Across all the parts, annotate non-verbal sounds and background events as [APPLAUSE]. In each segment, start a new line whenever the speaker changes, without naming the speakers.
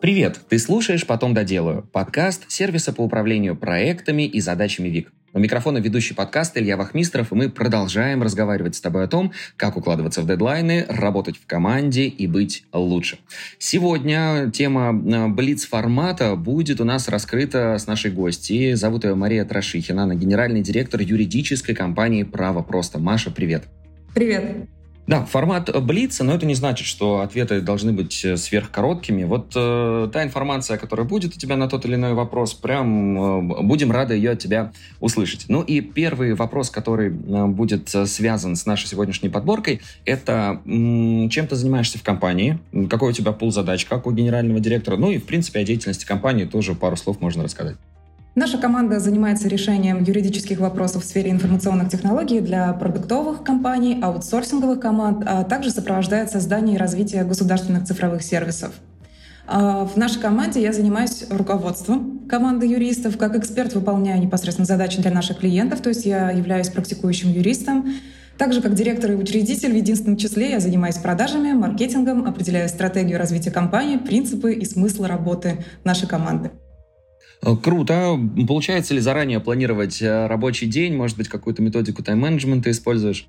Привет! Ты слушаешь «Потом доделаю» – подкаст сервиса по управлению проектами и задачами ВИК. У микрофона ведущий подкаст Илья Вахмистров, и мы продолжаем разговаривать с тобой о том, как укладываться в дедлайны, работать в команде и быть лучше. Сегодня тема э, Блиц-формата будет у нас раскрыта с нашей гостьей. Зовут ее Мария Трошихина, она генеральный директор юридической компании «Право просто». Маша, привет!
Привет!
Да, формат Блица, но это не значит, что ответы должны быть э, сверхкороткими. Вот э, та информация, которая будет у тебя на тот или иной вопрос, прям э, будем рады ее от тебя услышать. Ну и первый вопрос, который э, будет э, связан с нашей сегодняшней подборкой, это м, чем ты занимаешься в компании, какой у тебя пул задач, как у генерального директора, ну и в принципе о деятельности компании тоже пару слов можно рассказать.
Наша команда занимается решением юридических вопросов в сфере информационных технологий для продуктовых компаний, аутсорсинговых команд, а также сопровождает создание и развитие государственных цифровых сервисов. А, в нашей команде я занимаюсь руководством команды юристов. Как эксперт выполняю непосредственно задачи для наших клиентов, то есть я являюсь практикующим юристом. Также как директор и учредитель в единственном числе я занимаюсь продажами, маркетингом, определяю стратегию развития компании, принципы и смысл работы нашей команды.
Э, круто. Получается ли заранее планировать э, рабочий день? Может быть, какую-то методику тайм-менеджмента используешь?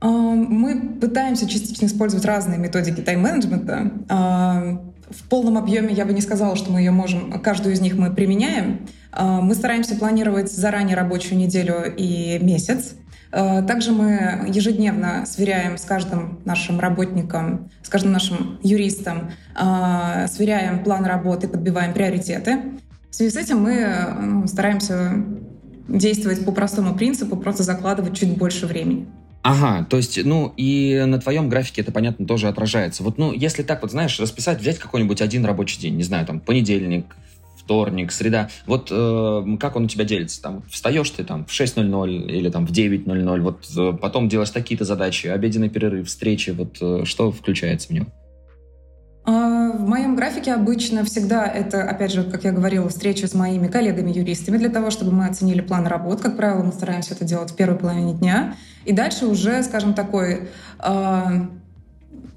А, мы пытаемся частично использовать разные методики тайм-менеджмента. А, в полном объеме я бы не сказала, что мы ее можем, каждую из них мы применяем. А, мы стараемся планировать заранее рабочую неделю и месяц. Также мы ежедневно сверяем с каждым нашим работником, с каждым нашим юристом, сверяем план работы, подбиваем приоритеты. В связи с этим мы ну, стараемся действовать по простому принципу, просто закладывать чуть больше времени.
Ага, то есть, ну, и на твоем графике это, понятно, тоже отражается. Вот, ну, если так вот, знаешь, расписать, взять какой-нибудь один рабочий день, не знаю, там, понедельник, вторник, среда, вот э, как он у тебя делится? Там, встаешь ты там в 6.00 или там в 9.00, вот э, потом делаешь такие-то задачи, обеденный перерыв, встречи, вот э, что включается в него?
А, в моем графике обычно всегда это, опять же, как я говорила, встреча с моими коллегами-юристами для того, чтобы мы оценили план работ. Как правило, мы стараемся это делать в первой половине дня. И дальше уже, скажем, такой э,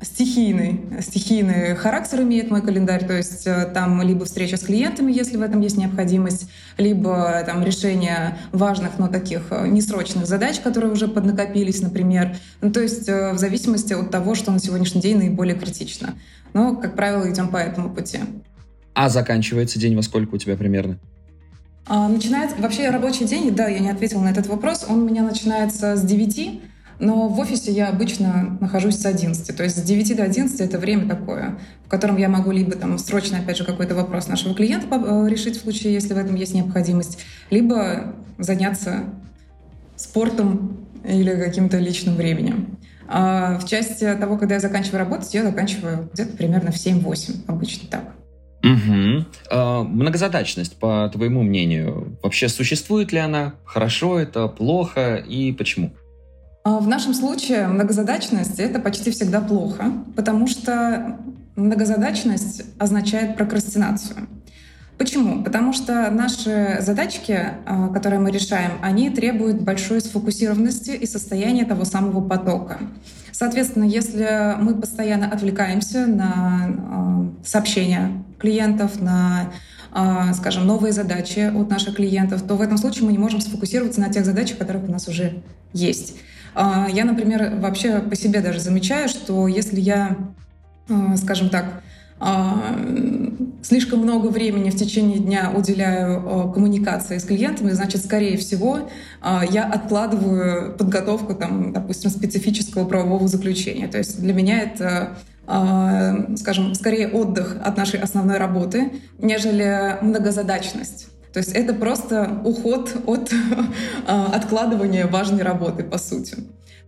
стихийный, стихийный характер имеет мой календарь. То есть э, там либо встреча с клиентами, если в этом есть необходимость, либо там решение важных, но таких э, несрочных задач, которые уже поднакопились, например. Ну, то есть э, в зависимости от того, что на сегодняшний день наиболее критично. Но, как правило, идем по этому пути.
А заканчивается день во сколько у тебя примерно?
А, начинается вообще рабочий день, да, я не ответила на этот вопрос. Он у меня начинается с 9, но в офисе я обычно нахожусь с 11. То есть с 9 до 11 это время такое, в котором я могу либо там срочно, опять же, какой-то вопрос нашего клиента э, решить в случае, если в этом есть необходимость, либо заняться спортом или каким-то личным временем. А в части того, когда я заканчиваю работать, я заканчиваю где-то примерно в 7-8, обычно так.
Угу. А, многозадачность, по твоему мнению, вообще существует ли она? Хорошо это, плохо и почему?
А в нашем случае многозадачность — это почти всегда плохо, потому что многозадачность означает прокрастинацию. Почему? Потому что наши задачки, а, которые мы решаем, они требуют большой сфокусированности и состояния того самого потока. Соответственно, если мы постоянно отвлекаемся на а, сообщения клиентов, на а, скажем, новые задачи от наших клиентов, то в этом случае мы не можем сфокусироваться на тех задачах, которые у нас уже есть. Я, например, вообще по себе даже замечаю, что если я, скажем так, слишком много времени в течение дня уделяю а, коммуникации с клиентами, значит, скорее всего, а, я откладываю подготовку, там, допустим, специфического правового заключения. То есть для меня это скажем, скорее отдых от нашей основной работы, нежели многозадачность. То есть это просто уход от [LAUGHS] откладывания важной работы, по сути.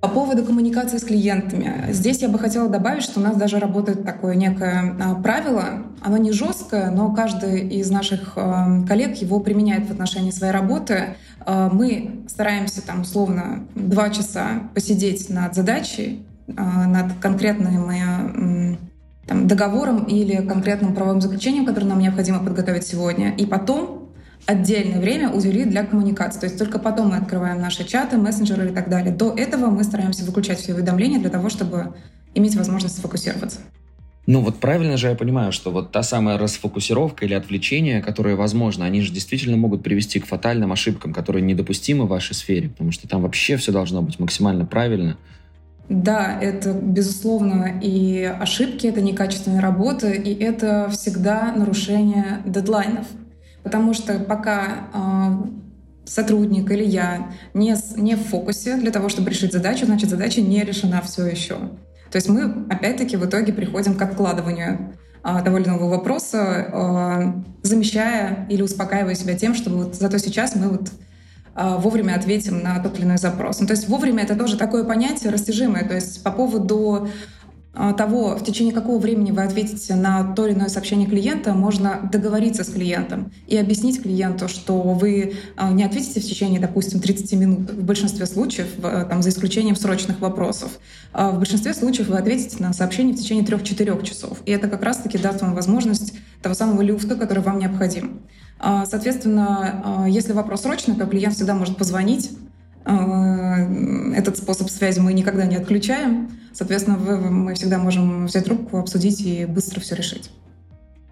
По поводу коммуникации с клиентами. Здесь я бы хотела добавить, что у нас даже работает такое некое а, правило. Оно не жесткое, но каждый из наших а, коллег его применяет в отношении своей работы. А, мы стараемся там условно два часа посидеть над задачей, над конкретным там, договором или конкретным правовым заключением, которое нам необходимо подготовить сегодня. И потом отдельное время уделить для коммуникации. То есть только потом мы открываем наши чаты, мессенджеры и так далее. До этого мы стараемся выключать все уведомления для того, чтобы иметь возможность сфокусироваться.
Ну вот правильно же я понимаю, что вот та самая расфокусировка или отвлечение, которые возможно, они же действительно могут привести к фатальным ошибкам, которые недопустимы в вашей сфере, потому что там вообще все должно быть максимально правильно.
Да, это безусловно и ошибки, это некачественная работа, и это всегда нарушение дедлайнов. Потому что пока э, сотрудник или я не, не в фокусе для того, чтобы решить задачу, значит задача не решена все еще. То есть мы, опять-таки, в итоге приходим к откладыванию а, того вопроса, а, замещая или успокаивая себя тем, что вот зато сейчас мы вот а, вовремя ответим на тот или иной запрос. Ну, то есть вовремя это тоже такое понятие растяжимое. То есть по поводу а, того, в течение какого времени вы ответите на то или иное сообщение клиента, можно договориться с клиентом и объяснить клиенту, что вы а, не ответите в течение, допустим, 30 минут в большинстве случаев, там, за исключением срочных вопросов. А в большинстве случаев вы ответите на сообщение в течение 3-4 часов. И это как раз-таки даст вам возможность того самого люфта, который вам необходим. Соответственно, если вопрос срочный, то клиент всегда может позвонить, этот способ связи мы никогда не отключаем. Соответственно, мы всегда можем взять трубку, обсудить и быстро все решить.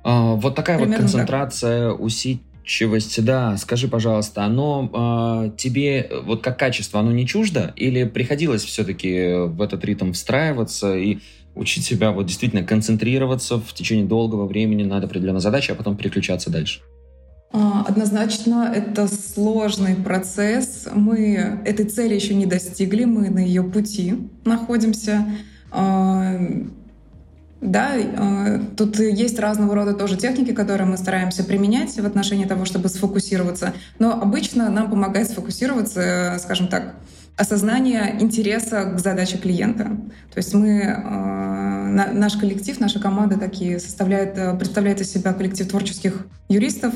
А, вот такая Примерно вот концентрация, так. усидчивость, да. Скажи, пожалуйста, оно а, тебе вот как качество, оно не чуждо? Или приходилось все-таки в этот ритм встраиваться и учить себя вот действительно концентрироваться в течение долгого времени над определенной задачей, а потом переключаться дальше?
А, однозначно, это сложный процесс. Мы этой цели еще не достигли, мы на ее пути находимся. А, да, а, тут есть разного рода тоже техники, которые мы стараемся применять в отношении того, чтобы сфокусироваться. Но обычно нам помогает сфокусироваться, скажем так, осознание интереса к задаче клиента. То есть мы, наш коллектив, наша команда такие составляет, представляет из себя коллектив творческих юристов,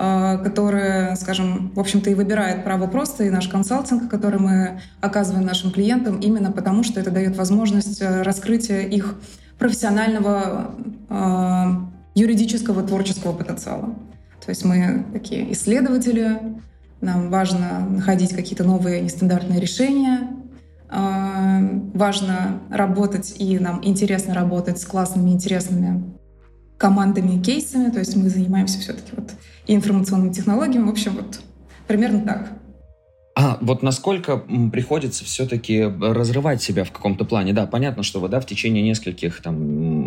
а, которые, скажем, в общем-то и выбирает право просто, и наш консалтинг, который мы оказываем нашим клиентам, именно потому что это дает возможность э, раскрытия их профессионального юридического творческого потенциала. То есть мы такие исследователи, нам важно находить какие-то новые нестандартные решения, а, важно работать, и нам интересно работать с классными, интересными командами, кейсами. То есть мы занимаемся все-таки вот и информационными технологиями. В общем, вот примерно так.
А вот насколько приходится все-таки разрывать себя в каком-то плане? Да, понятно, что вы да, в течение нескольких там,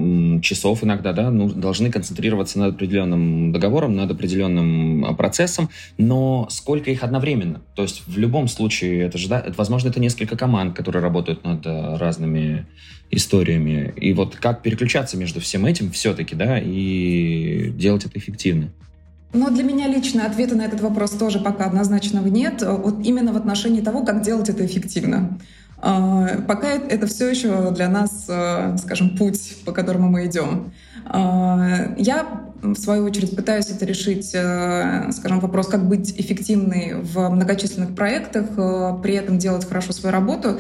часов иногда да, ну, должны концентрироваться над определенным договором, над определенным а, процессом, но сколько их одновременно? То есть в любом случае, это же, да, возможно, это несколько команд, которые работают над а, разными историями. И вот как переключаться между всем этим все-таки, да, и делать это эффективно?
Но для меня лично ответа на этот вопрос тоже пока однозначного нет. Вот именно в отношении того, как делать это эффективно. А, пока это все еще для нас, а, скажем, путь, по которому мы идем. А, я, в свою очередь, пытаюсь это решить, скажем, вопрос, как быть эффективной в многочисленных проектах, при этом делать хорошо свою работу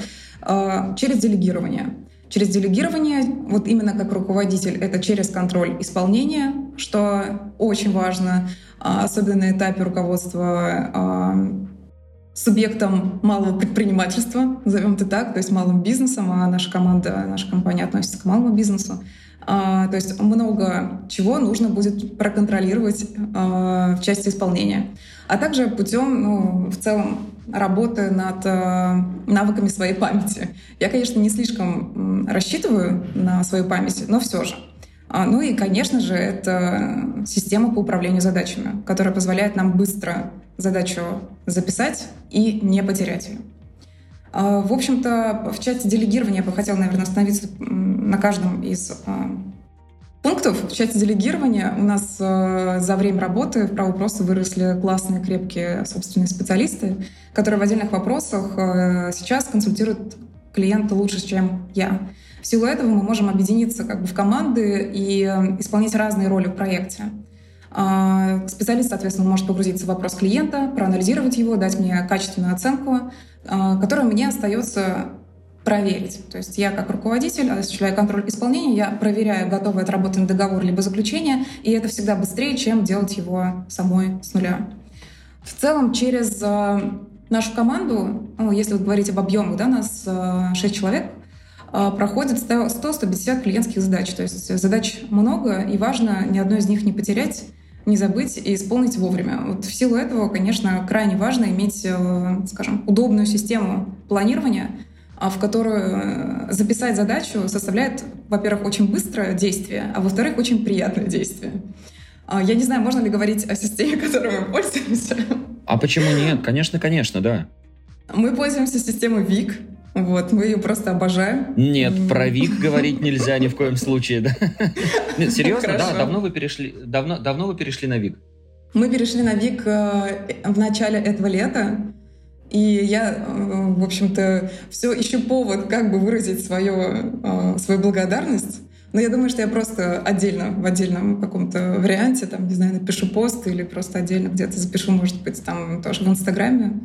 через делегирование. Через делегирование, вот именно как руководитель, это через контроль исполнения, что очень важно, а, особенно на этапе руководства субъектом малого предпринимательства, назовем это так, то есть малым бизнесом, а наша команда, наша компания относится к малому бизнесу. А, то есть много чего нужно будет проконтролировать в части исполнения. А также путем, ну, в целом, работы над навыками своей памяти. Я, конечно, не слишком рассчитываю на свою память, но все же. А, ну и, конечно же, это система по управлению задачами, которая позволяет нам быстро задачу записать и не потерять ее. А, в общем-то, в части делегирования я бы хотела, наверное, остановиться на каждом из а, пунктов. В части делегирования у нас за время работы в праву просто выросли классные, крепкие собственные специалисты, которые в отдельных вопросах сейчас консультируют клиента лучше, чем я. В силу этого мы можем объединиться как бы в команды и э, исполнять разные роли в проекте. А, специалист, соответственно, может погрузиться в вопрос клиента, проанализировать его, дать мне качественную оценку, а, которую мне остается проверить. То есть я как руководитель осуществляю контроль исполнения, я проверяю, готовый отработанный договор либо заключение, и это всегда быстрее, чем делать его самой с нуля. В целом, через э, нашу команду, ну, если говорить об объемах, да, нас 6 э, человек, проходит 100-150 клиентских задач. То есть задач много, и важно ни одной из них не потерять, не забыть и исполнить вовремя. Вот в силу этого, конечно, крайне важно иметь, э, скажем, удобную систему планирования, а, в которую э, записать задачу составляет, во-первых, очень быстрое действие, а во-вторых, очень приятное действие. А, я не знаю, можно ли говорить о системе, которой мы пользуемся.
А почему нет? Конечно, конечно, да.
Мы пользуемся системой ВИК. Вот, мы ее просто обожаем.
Нет, про ВИК говорить нельзя ни в коем случае, да? [LAUGHS] Нет, серьезно, да? Давно вы перешли, давно, давно вы перешли на ВИК?
Мы перешли на ВИК э, в начале этого лета. И я, э, в общем-то, все ищу повод, как бы выразить свою, э, свою благодарность. Но я думаю, что я просто отдельно, в отдельном каком-то варианте, там, не знаю, напишу пост или просто отдельно где-то запишу, может быть, там тоже в Инстаграме.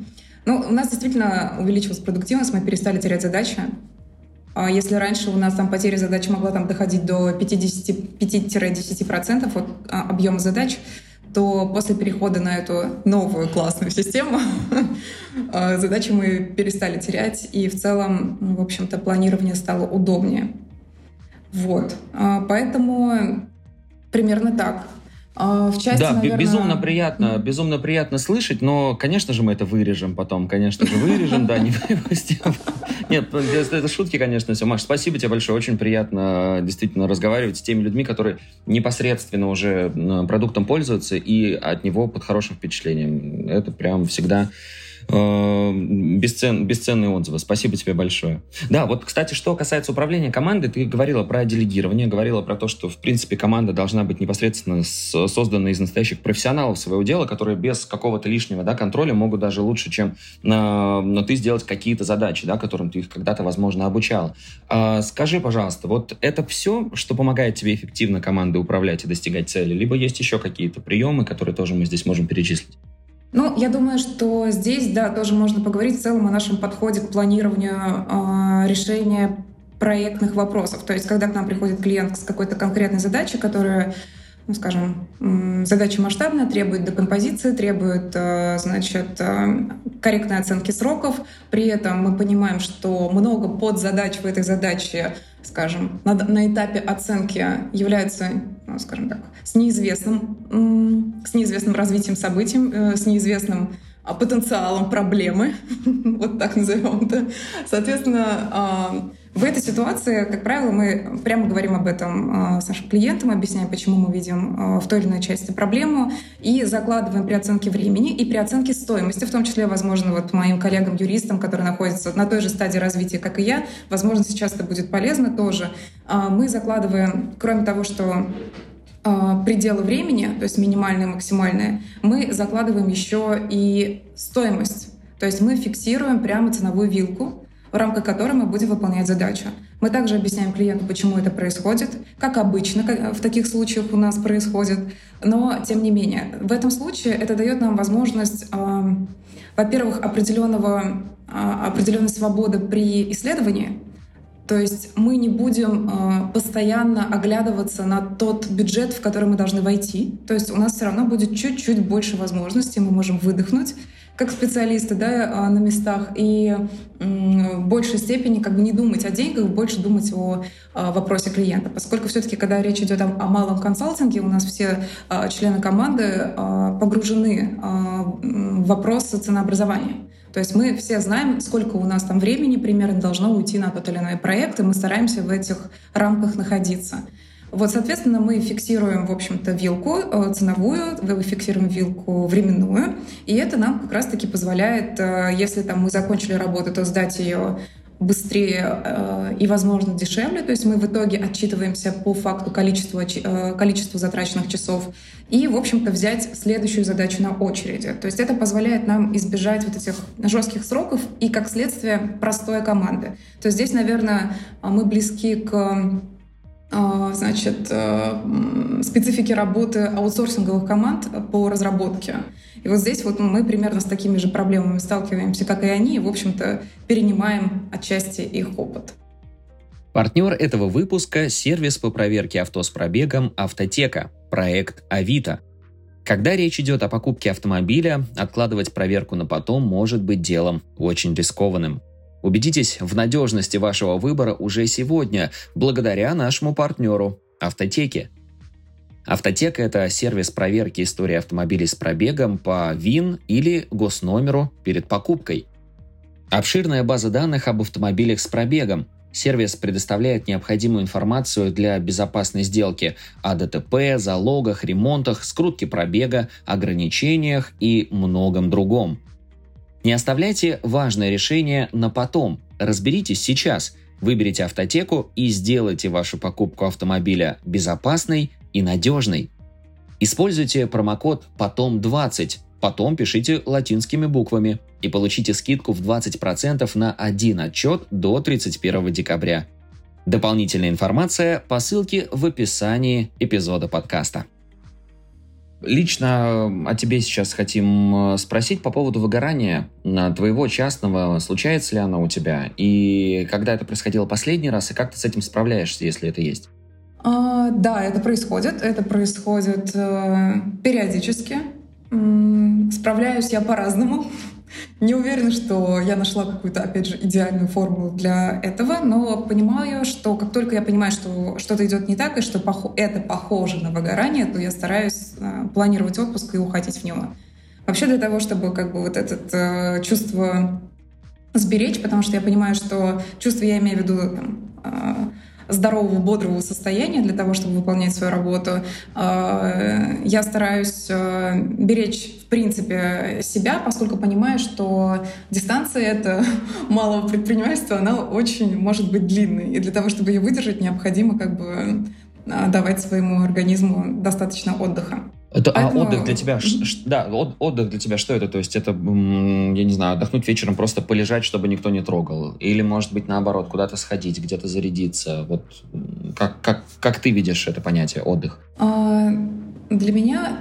Ну, у нас действительно увеличилась продуктивность, мы перестали терять задачи. А если раньше у нас там потеря задач могла там доходить до 5-10% от а, объема задач, то после перехода на эту новую классную систему [LAUGHS] а, задачи мы перестали терять, и в целом, в общем-то, планирование стало удобнее. Вот. Поэтому примерно так.
А, в части, да, наверное... безумно приятно, безумно приятно слышать, но, конечно же, мы это вырежем потом, конечно же, вырежем, да, не выпустим. Нет, это шутки, конечно, все. Маш, спасибо тебе большое, очень приятно действительно разговаривать с теми людьми, которые непосредственно уже продуктом пользуются и от него под хорошим впечатлением. Это прям всегда Э, бесцен, бесценные отзывы. Спасибо тебе большое. Да, вот, кстати, что касается управления командой, ты говорила про делегирование, говорила про то, что, в принципе, команда должна быть непосредственно создана из настоящих профессионалов своего дела, которые без какого-то лишнего да, контроля могут даже лучше, чем но ты сделать какие-то задачи, да, которым ты их когда-то, возможно, обучал. А, скажи, пожалуйста, вот это все, что помогает тебе эффективно командой управлять и достигать цели, либо есть еще какие-то приемы, которые тоже мы здесь можем перечислить?
Ну, я думаю, что здесь, да, тоже можно поговорить в целом о нашем подходе к планированию э, решения проектных вопросов. То есть, когда к нам приходит клиент с какой-то конкретной задачей, которая ну, скажем, задача масштабная, требует декомпозиции, требует, э, значит, э, корректной оценки сроков. При этом мы понимаем, что много подзадач в этой задаче скажем, на, на этапе оценки являются, ну, скажем так, с неизвестным, с неизвестным развитием событий, э, с неизвестным потенциалом проблемы, [LAUGHS] вот так назовем это. Соответственно, а, в этой ситуации, как правило, мы прямо говорим об этом а, с нашим клиентом, объясняем, почему мы видим а, в той или иной части проблему, и закладываем при оценке времени и при оценке стоимости, в том числе, возможно, вот моим коллегам-юристам, которые находятся на той же стадии развития, как и я, возможно, сейчас это будет полезно тоже. А, мы закладываем, кроме того, что пределы времени, то есть минимальные, максимальные, мы закладываем еще и стоимость. То есть мы фиксируем прямо ценовую вилку, в рамках которой мы будем выполнять задачу. Мы также объясняем клиенту, почему это происходит, как обычно в таких случаях у нас происходит. Но, тем не менее, в этом случае это дает нам возможность, э, во-первых, определенного, э, определенной свободы при исследовании, то есть мы не будем э, постоянно оглядываться на тот бюджет, в который мы должны войти. То есть у нас все равно будет чуть-чуть больше возможностей, мы можем выдохнуть как специалисты да, а, на местах и в большей степени как бы не думать о деньгах, больше думать о а, вопросе клиента. Поскольку все-таки, когда речь идет о, о малом консалтинге, у нас все а, члены команды погружены в вопрос ценообразования. То есть мы все знаем, сколько у нас там времени примерно должно уйти на тот или иной проект, и мы стараемся в этих рамках находиться. Вот, соответственно, мы фиксируем, в общем-то, вилку э, ценовую, фиксируем вилку временную, и это нам как раз-таки позволяет, э, если там мы закончили работу, то сдать ее быстрее э, и, возможно, дешевле. То есть мы в итоге отчитываемся по факту количеству, э, количеству затраченных часов и, в общем-то, взять следующую задачу на очереди. То есть это позволяет нам избежать вот этих жестких сроков и, как следствие, простой команды. То есть здесь, наверное, мы близки к а, значит, э, специфики работы аутсорсинговых команд по разработке. И вот здесь вот мы примерно с такими же проблемами сталкиваемся, как и они, и, в общем-то, перенимаем отчасти их опыт.
Партнер этого выпуска – сервис по проверке авто с пробегом «Автотека», проект «Авито». Когда речь идет о покупке автомобиля, откладывать проверку на потом может быть делом очень рискованным. Убедитесь в надежности вашего выбора уже сегодня, благодаря нашему партнеру – Автотеке. Автотека – это сервис проверки истории автомобилей с пробегом по ВИН или госномеру перед покупкой. Обширная база данных об автомобилях с пробегом. Сервис предоставляет необходимую информацию для безопасной сделки о ДТП, залогах, ремонтах, скрутке пробега, ограничениях и многом другом. Не оставляйте важное решение на потом. Разберитесь сейчас. Выберите автотеку и сделайте вашу покупку автомобиля безопасной и надежной. Используйте промокод «Потом20», потом пишите латинскими буквами и получите скидку в 20% на один отчет до 31 декабря. Дополнительная информация по ссылке в описании эпизода подкаста. Лично о тебе сейчас хотим э, спросить по поводу выгорания твоего частного. Случается ли оно у тебя? И когда это происходило последний раз, и как ты с этим справляешься, если это есть?
А, да, это происходит. Это происходит э, периодически. Справляюсь я по-разному. [LAUGHS] Не уверена, что я нашла какую-то, опять же, идеальную формулу для этого, но понимаю, что как только я понимаю, что что-то идет не так, и что это похоже на выгорание, то я стараюсь э, планировать отпуск и уходить в него. Вообще для того, чтобы как бы вот это э, чувство сберечь, потому что я понимаю, что чувство я имею в виду там, э, здорового, бодрого состояния для того, чтобы выполнять свою работу. Э, я стараюсь э, беречь, в принципе, себя, поскольку понимаю, что дистанция это [LAUGHS] малого предпринимательства, она очень может быть длинной. И для того, чтобы ее выдержать, необходимо как бы э, давать своему организму достаточно отдыха.
Это, а Поэтому... А отдых для тебя, да, отдых для тебя что это? То есть это, я не знаю, отдохнуть вечером, просто полежать, чтобы никто не трогал? Или, может быть, наоборот, куда-то сходить, где-то зарядиться? Вот как, как, как ты видишь это понятие отдых?
А, для меня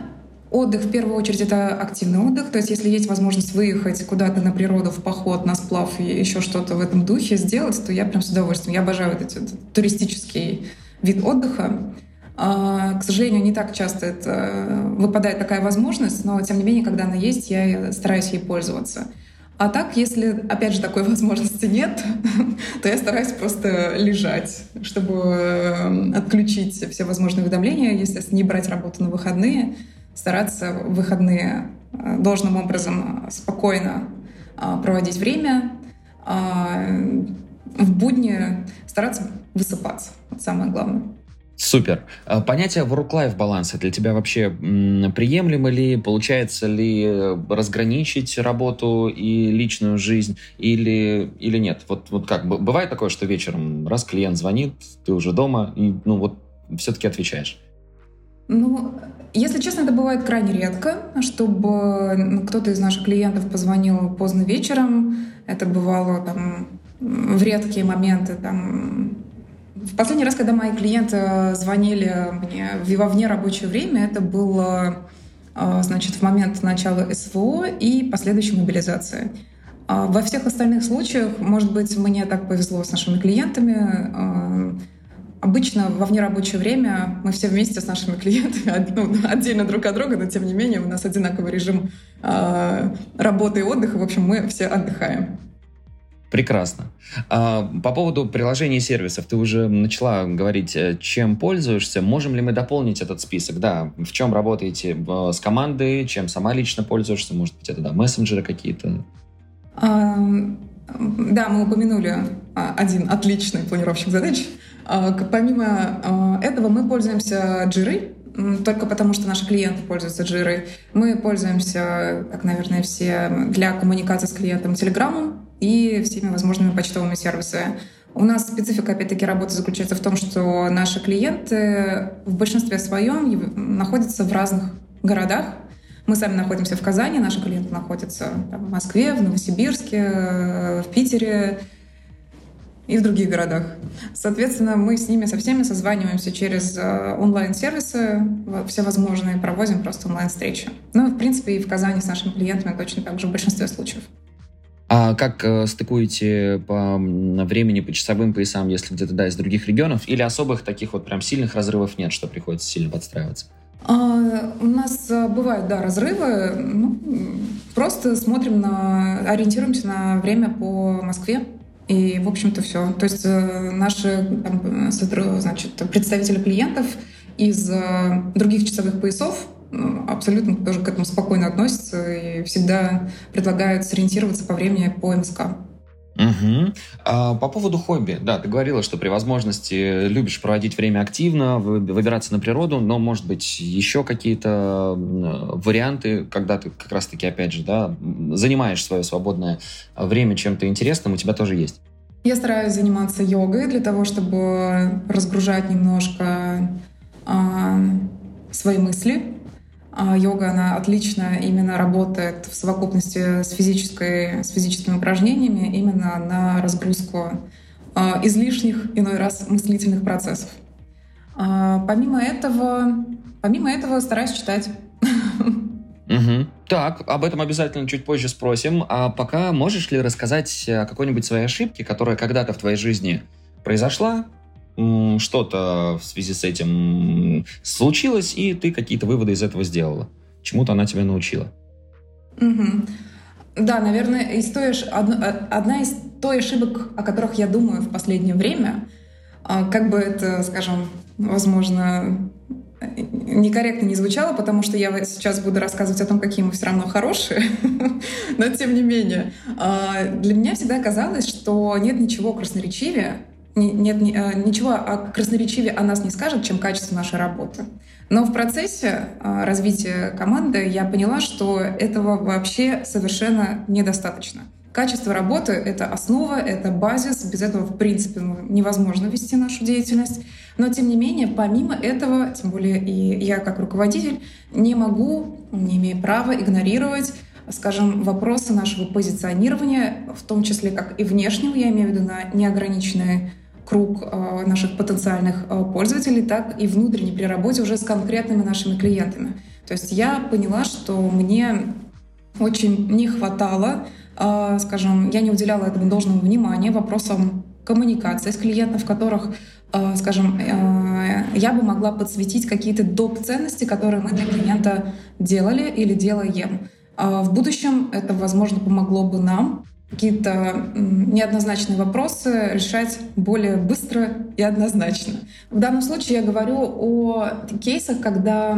отдых в первую очередь это активный отдых. То есть если есть возможность выехать куда-то на природу, в поход, на сплав и еще что-то в этом духе сделать, то я прям с удовольствием. Я обожаю этот, этот туристический вид отдыха. А, к сожалению, не так часто это э, выпадает такая возможность, но тем не менее, когда она есть, я стараюсь ей пользоваться. А так, если, опять же, такой [LAUGHS] возможности нет, [LAUGHS] то я стараюсь просто лежать, чтобы э, отключить все возможные уведомления, если не брать работу на выходные, стараться в выходные э, должным образом спокойно проводить время, а в будни стараться высыпаться. Это самое главное.
Супер. А понятие work-life баланса для тебя вообще приемлемо ли? Получается ли разграничить работу и личную жизнь или, или нет? Вот, вот как, бывает такое, что вечером раз клиент звонит, ты уже дома, и ну вот все-таки отвечаешь?
Ну, если честно, это бывает крайне редко, чтобы кто-то из наших клиентов позвонил поздно вечером. Это бывало там в редкие моменты, там, в последний раз, когда мои клиенты звонили мне во вне рабочее время, это было а, значит, в момент начала СВО и последующей мобилизации. А во всех остальных случаях, может быть, мне так повезло с нашими клиентами. А, обычно во внерабочее время мы все вместе с нашими клиентами, [LAUGHS] ну, отдельно друг от друга, но тем не менее у нас одинаковый режим работы и отдыха. В общем, мы все отдыхаем.
Прекрасно. А, по поводу приложений и сервисов, ты уже начала говорить, э, чем пользуешься. Можем ли мы дополнить этот список? Да, в чем работаете с командой, чем сама лично пользуешься? Может быть, это да, мессенджеры какие-то?
А, да, мы упомянули а, один отличный планировщик задач. Помимо этого мы пользуемся Jira, только потому, что наши клиенты пользуются Jira. Мы пользуемся, как, наверное, все, для коммуникации с клиентом Telegram и всеми возможными почтовыми сервисами. У нас специфика, опять-таки, работы заключается в том, что наши клиенты в большинстве своем находятся в разных городах. Мы сами находимся в Казани, наши клиенты находятся там, в Москве, в Новосибирске, в Питере и в других городах. Соответственно, мы с ними со всеми созваниваемся через э, онлайн-сервисы всевозможные, проводим просто онлайн-встречи. Ну, в принципе, и в Казани с нашими клиентами точно так же в большинстве случаев.
А как э, стыкуете по времени, по часовым поясам, если где-то, да, из других регионов? Или особых таких вот прям сильных разрывов нет, что приходится сильно подстраиваться?
А, у нас э, бывают, да, разрывы. Ну, просто смотрим на, ориентируемся на время по Москве. И, в общем-то, все. То есть э, наши там, значит, представители клиентов из э, других часовых поясов абсолютно тоже к этому спокойно относятся и всегда предлагают сориентироваться по времени по МСК.
Угу. А, по поводу хобби, да, ты говорила, что при возможности любишь проводить время активно, выбираться на природу, но, может быть, еще какие-то варианты, когда ты как раз-таки, опять же, да, занимаешь свое свободное время чем-то интересным, у тебя тоже есть?
Я стараюсь заниматься йогой для того, чтобы разгружать немножко а, свои мысли, йога, она отлично именно работает в совокупности с, физической, с физическими упражнениями именно на разгрузку а, излишних, иной раз, мыслительных процессов. А, помимо этого, помимо этого стараюсь читать.
Угу. Так, об этом обязательно чуть позже спросим. А пока можешь ли рассказать о какой-нибудь своей ошибке, которая когда-то в твоей жизни произошла, что-то в связи с этим случилось, и ты какие-то выводы из этого сделала. Чему-то она тебя научила.
Угу. Да, наверное, из той, одна, одна из той ошибок, о которых я думаю в последнее время, а, как бы это, скажем, возможно, некорректно не звучало, потому что я сейчас буду рассказывать о том, какие мы все равно хорошие, [LAUGHS] но тем не менее. А, для меня всегда казалось, что нет ничего красноречивее, нет э, ничего о красноречивее о нас не скажет, чем качество нашей работы. Но в процессе э, развития команды я поняла, что этого вообще совершенно недостаточно. Качество работы — это основа, это базис. Без этого, в принципе, ну, невозможно вести нашу деятельность. Но, тем не менее, помимо этого, тем более и я как руководитель, не могу, не имею права игнорировать скажем, вопросы нашего позиционирования, в том числе как и внешнего, я имею в виду на неограниченные круг э, наших потенциальных э, пользователей, так и внутренне при работе уже с конкретными нашими клиентами. То есть я поняла, что мне очень не хватало, э, скажем, я не уделяла этому должного внимания вопросам коммуникации с клиентом, в которых, скажем, я бы могла подсветить какие-то доп. ценности, которые мы для клиента делали или делаем. В будущем это, возможно, помогло бы нам какие-то неоднозначные вопросы решать более быстро и однозначно. В данном случае я говорю о кейсах, когда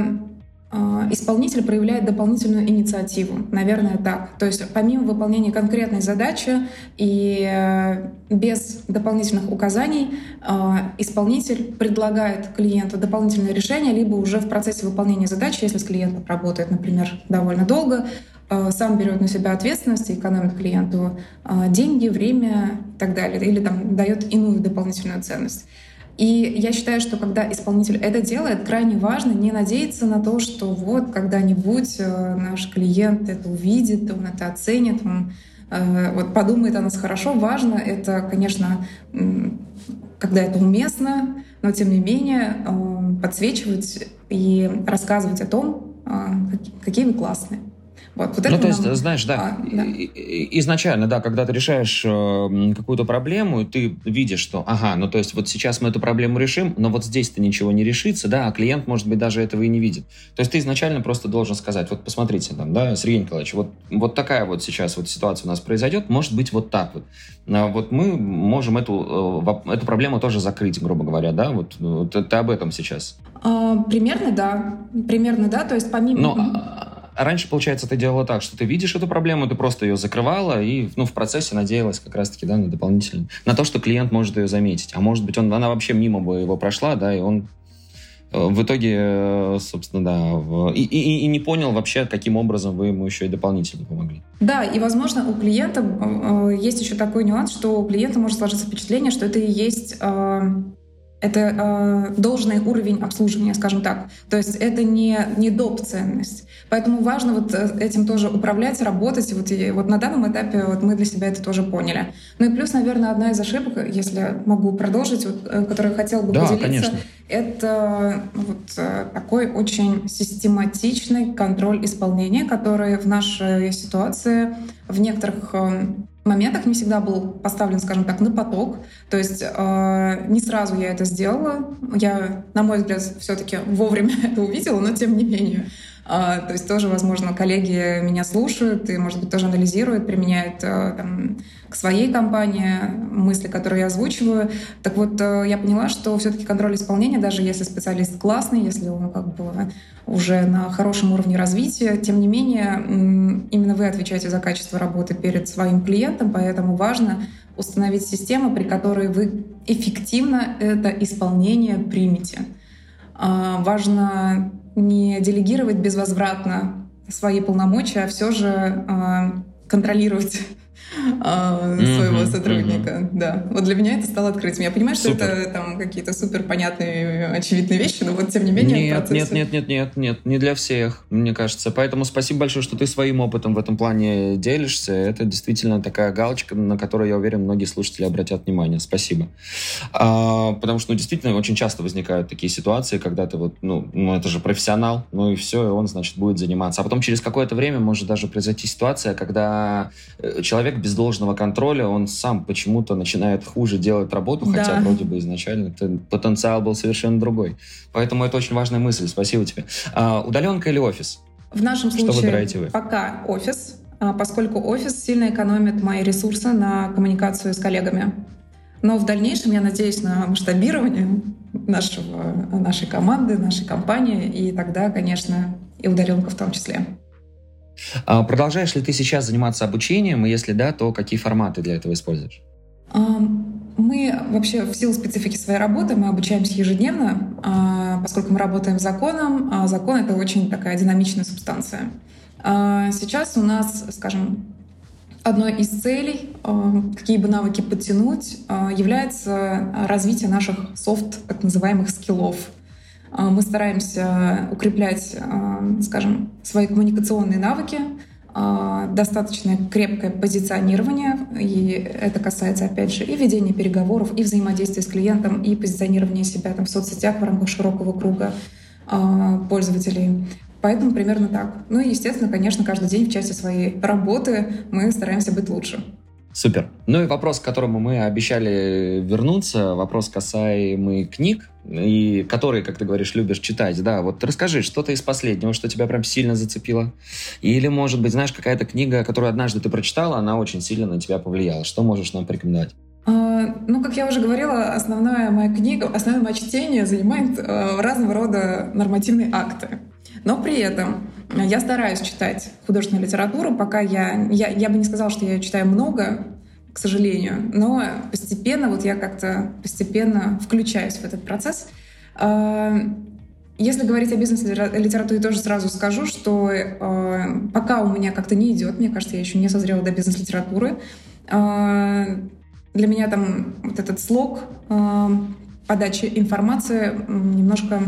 а, исполнитель проявляет дополнительную инициативу. Наверное, так. То есть помимо выполнения конкретной задачи и э, без дополнительных указаний а, исполнитель предлагает клиенту дополнительное решение, либо уже в процессе выполнения задачи, если с клиентом работает, например, довольно долго, сам берет на себя ответственность и экономит клиенту деньги, время и так далее, или там дает иную дополнительную ценность. И я считаю, что когда исполнитель это делает, крайне важно не надеяться на то, что вот когда-нибудь э, наш клиент это увидит, он это оценит, он э, вот подумает о нас хорошо. Важно это, конечно, когда это уместно, но тем не менее э, подсвечивать и рассказывать о том, какие вы классные.
Вот, вот ну, то есть, нам... знаешь, да, а, да, изначально, да, когда ты решаешь э, какую-то проблему, ты видишь, что, ага, ну, то есть, вот сейчас мы эту проблему решим, но вот здесь-то ничего не решится, да, а клиент, может быть, даже этого и не видит. То есть, ты изначально просто должен сказать, вот посмотрите там, да, Сергей Николаевич, вот, вот такая вот сейчас вот ситуация у нас произойдет, может быть, вот так вот. А вот мы можем эту, э, эту проблему тоже закрыть, грубо говоря, да, вот, вот ты об этом сейчас.
А, примерно, да, примерно, да, то есть помимо...
Но, а раньше, получается, ты делала так, что ты видишь эту проблему, ты просто ее закрывала и ну, в процессе надеялась как раз-таки да, на дополнительно, на то, что клиент может ее заметить. А может быть, он, она вообще мимо бы его прошла, да, и он э, в итоге, э, собственно, да, и, и, и не понял вообще, каким образом вы ему еще и дополнительно помогли.
Да, и, возможно, у клиента э, есть еще такой нюанс, что у клиента может сложиться впечатление, что это и есть это э, должный уровень обслуживания, скажем так. То есть это не, не доп. ценность. Поэтому важно вот э, этим тоже управлять, работать. Вот, и, вот на данном этапе вот мы для себя это тоже поняли. Ну и плюс, наверное, одна из ошибок, если могу продолжить, вот, э, которую я хотела бы да, поделиться, конечно. это вот э, такой очень систематичный контроль исполнения, который в нашей ситуации в некоторых моментах не всегда был поставлен, скажем так, на поток. То есть э, не сразу я это сделала. Я, на мой взгляд, все-таки вовремя [LAUGHS] это увидела, но тем не менее. А, то есть тоже, возможно, коллеги меня слушают и, может быть, тоже анализируют, применяют а, там, к своей компании мысли, которые я озвучиваю. Так вот, э, я поняла, что все-таки контроль исполнения, даже если специалист классный, если он как бы уже на хорошем уровне развития, тем не менее, именно вы отвечаете за качество работы перед своим клиентом, поэтому важно установить систему, при которой вы эффективно это исполнение примете. А, важно не делегировать безвозвратно свои полномочия, а все же а, mm-hmm, своего сотрудника. Mm-hmm. Да. Вот для меня это стало открытием. Я понимаю, что это там какие-то супер понятные, очевидные вещи, но вот тем не менее.
Нет, нет, нет, нет, нет, нет, не для всех, мне кажется. Поэтому спасибо большое, что ты своим опытом в этом плане делишься. Это действительно такая галочка, на которую, я уверен, многие слушатели обратят внимание. Спасибо. А, потому что, ну, действительно, очень часто возникают такие ситуации, когда ты вот, ну, ну, это же профессионал, ну и все, и он, значит, будет заниматься. А потом через какое-то время может даже произойти ситуация, когда э, человек без должного контроля он сам почему-то начинает хуже делать работу, да. хотя вроде бы изначально потенциал был совершенно другой. Поэтому это очень важная мысль. Спасибо тебе. А, удаленка или офис?
В нашем случае Что выбираете вы? пока офис, а, поскольку офис сильно экономит мои ресурсы на коммуникацию с коллегами. Но в дальнейшем я надеюсь на масштабирование нашего, нашей команды, нашей компании, и тогда, конечно, и удаленка в том числе.
А продолжаешь ли ты сейчас заниматься обучением, и если да, то какие форматы для этого используешь?
Мы вообще в силу специфики своей работы мы обучаемся ежедневно, а, поскольку мы работаем с законом, а закон — это очень такая динамичная субстанция. А сейчас у нас, скажем, одной из целей, какие бы навыки подтянуть, является развитие наших софт, так называемых скиллов — а, мы стараемся укреплять, а, скажем, свои коммуникационные навыки, а, достаточно крепкое позиционирование, и это касается, опять же, и ведения переговоров, и взаимодействия с клиентом, и позиционирования себя там, в соцсетях в рамках широкого круга пользователей. Поэтому примерно так. Ну и, естественно, конечно, каждый день в части своей работы мы стараемся быть лучше.
Супер. Ну и вопрос, к которому мы обещали вернуться, вопрос касаемый книг, и которые, как ты говоришь, любишь читать. Да, вот расскажи, что-то из последнего, что тебя прям сильно зацепило. Или, может быть, знаешь, какая-то книга, которую однажды ты прочитала, она очень сильно на тебя повлияла. Что можешь нам порекомендовать?
А, ну, как я уже говорила, основная моя книга, основное мое чтение занимает э, разного рода нормативные акты. Но при этом я стараюсь читать художественную литературу, пока я, я... Я бы не сказала, что я читаю много, к сожалению, но постепенно, вот я как-то постепенно включаюсь в этот процесс. А, если говорить о бизнес-литературе, тоже сразу скажу, что э, пока у меня как-то не идет, мне кажется, я еще не созрела до бизнес-литературы. Э, для меня там вот этот слог подачи информации немножко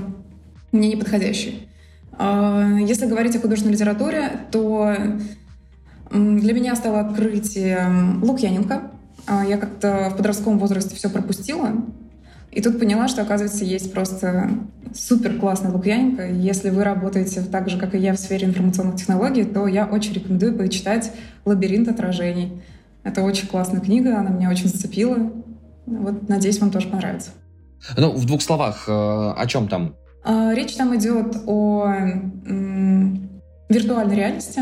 мне неподходящий. А, если говорить о художественной литературе, то для меня стало открытием Лукьяненко. А, я как-то в подростковом возрасте все пропустила. И тут поняла, что, оказывается, есть просто супер классный Лукьяненко. Если вы работаете так же, как и я, в сфере информационных технологий, то я очень рекомендую почитать «Лабиринт отражений». Это очень классная книга, она меня очень зацепила. Вот, надеюсь, вам тоже понравится.
Ну, в двух словах, э, о чем там?
А, речь там идет о виртуальной реальности,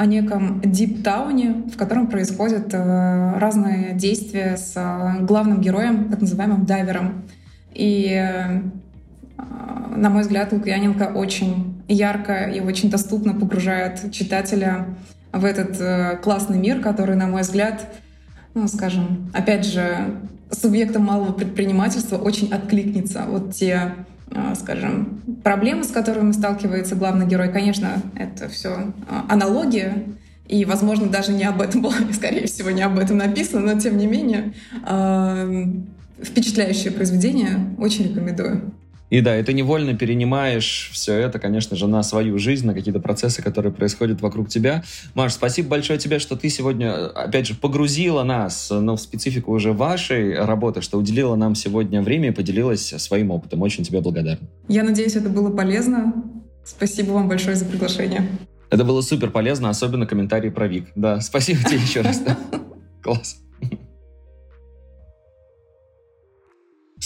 о неком диптауне, в котором происходят э, разные действия с э, главным героем, так называемым дайвером. И, э, на мой взгляд, Лукьяненко очень ярко и очень доступно погружает читателя в этот классный мир, который, на мой взгляд, ну, скажем, опять же, субъектом малого предпринимательства очень откликнется. Вот те скажем, проблемы, с которыми сталкивается главный герой, конечно, это все а, аналогия, и, возможно, даже не об этом было, [LAUGHS] скорее всего, не об этом написано, но, тем не менее, а, впечатляющее произведение, очень рекомендую.
И да, и ты невольно перенимаешь все это, конечно же, на свою жизнь, на какие-то процессы, которые происходят вокруг тебя. Маш, спасибо большое тебе, что ты сегодня, опять же, погрузила нас ну, в специфику уже вашей работы, что уделила нам сегодня время и поделилась своим опытом. Очень тебе благодарен.
Я надеюсь, это было полезно. Спасибо вам большое за приглашение.
Это было супер полезно, особенно комментарии про Вик. Да, спасибо тебе еще раз. [LAUGHS] Класс.